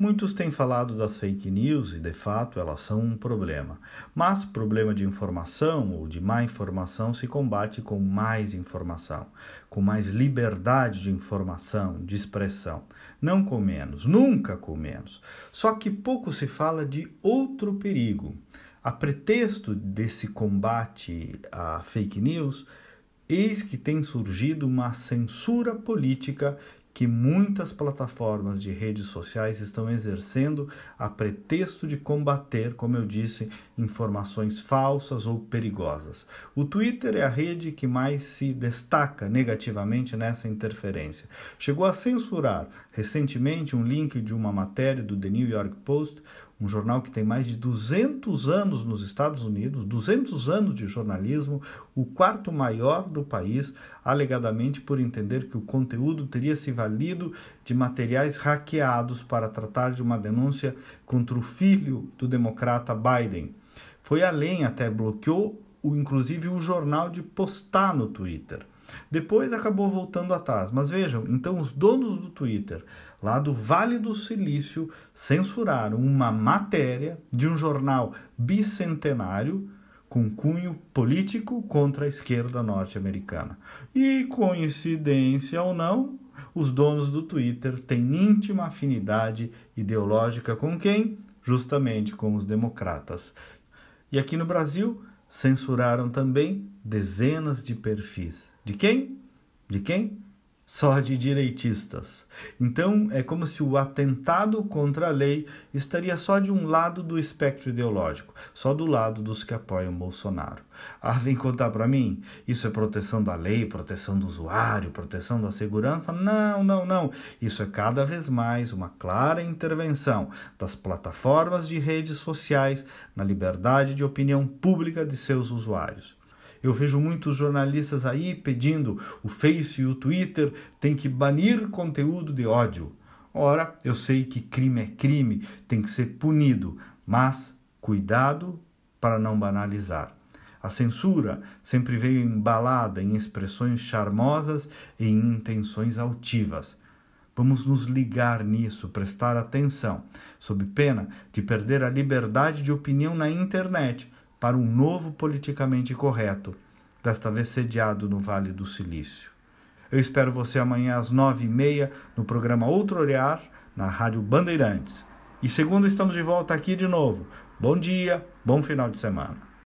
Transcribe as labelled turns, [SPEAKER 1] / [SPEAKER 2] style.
[SPEAKER 1] Muitos têm falado das fake news e, de fato, elas são um problema. Mas problema de informação ou de má informação se combate com mais informação, com mais liberdade de informação, de expressão. Não com menos, nunca com menos. Só que pouco se fala de outro perigo. A pretexto desse combate à fake news, eis que tem surgido uma censura política que muitas plataformas de redes sociais estão exercendo a pretexto de combater, como eu disse, informações falsas ou perigosas. O Twitter é a rede que mais se destaca negativamente nessa interferência. Chegou a censurar recentemente um link de uma matéria do The New York Post, um jornal que tem mais de 200 anos nos Estados Unidos, 200 anos de jornalismo, o quarto maior do país, alegadamente por entender que o conteúdo teria se valido de materiais hackeados para tratar de uma denúncia contra o filho do democrata Biden. Foi além, até bloqueou o, inclusive o jornal de postar no Twitter. Depois acabou voltando atrás. Mas vejam, então os donos do Twitter, lá do Vale do Silício, censuraram uma matéria de um jornal bicentenário com cunho político contra a esquerda norte-americana. E coincidência ou não, os donos do Twitter têm íntima afinidade ideológica com quem? Justamente com os democratas. E aqui no Brasil, censuraram também dezenas de perfis de quem? De quem? Só de direitistas. Então é como se o atentado contra a lei estaria só de um lado do espectro ideológico, só do lado dos que apoiam Bolsonaro. Ah, vem contar para mim? Isso é proteção da lei, proteção do usuário, proteção da segurança? Não, não, não. Isso é cada vez mais uma clara intervenção das plataformas de redes sociais na liberdade de opinião pública de seus usuários. Eu vejo muitos jornalistas aí pedindo o Face e o Twitter tem que banir conteúdo de ódio. Ora, eu sei que crime é crime, tem que ser punido, mas cuidado para não banalizar. A censura sempre veio embalada em expressões charmosas e em intenções altivas. Vamos nos ligar nisso, prestar atenção, sob pena de perder a liberdade de opinião na internet para um novo politicamente correto, desta vez sediado no Vale do Silício. Eu espero você amanhã às nove e meia no programa Outro Olhar, na Rádio Bandeirantes. E segunda estamos de volta aqui de novo. Bom dia, bom final de semana.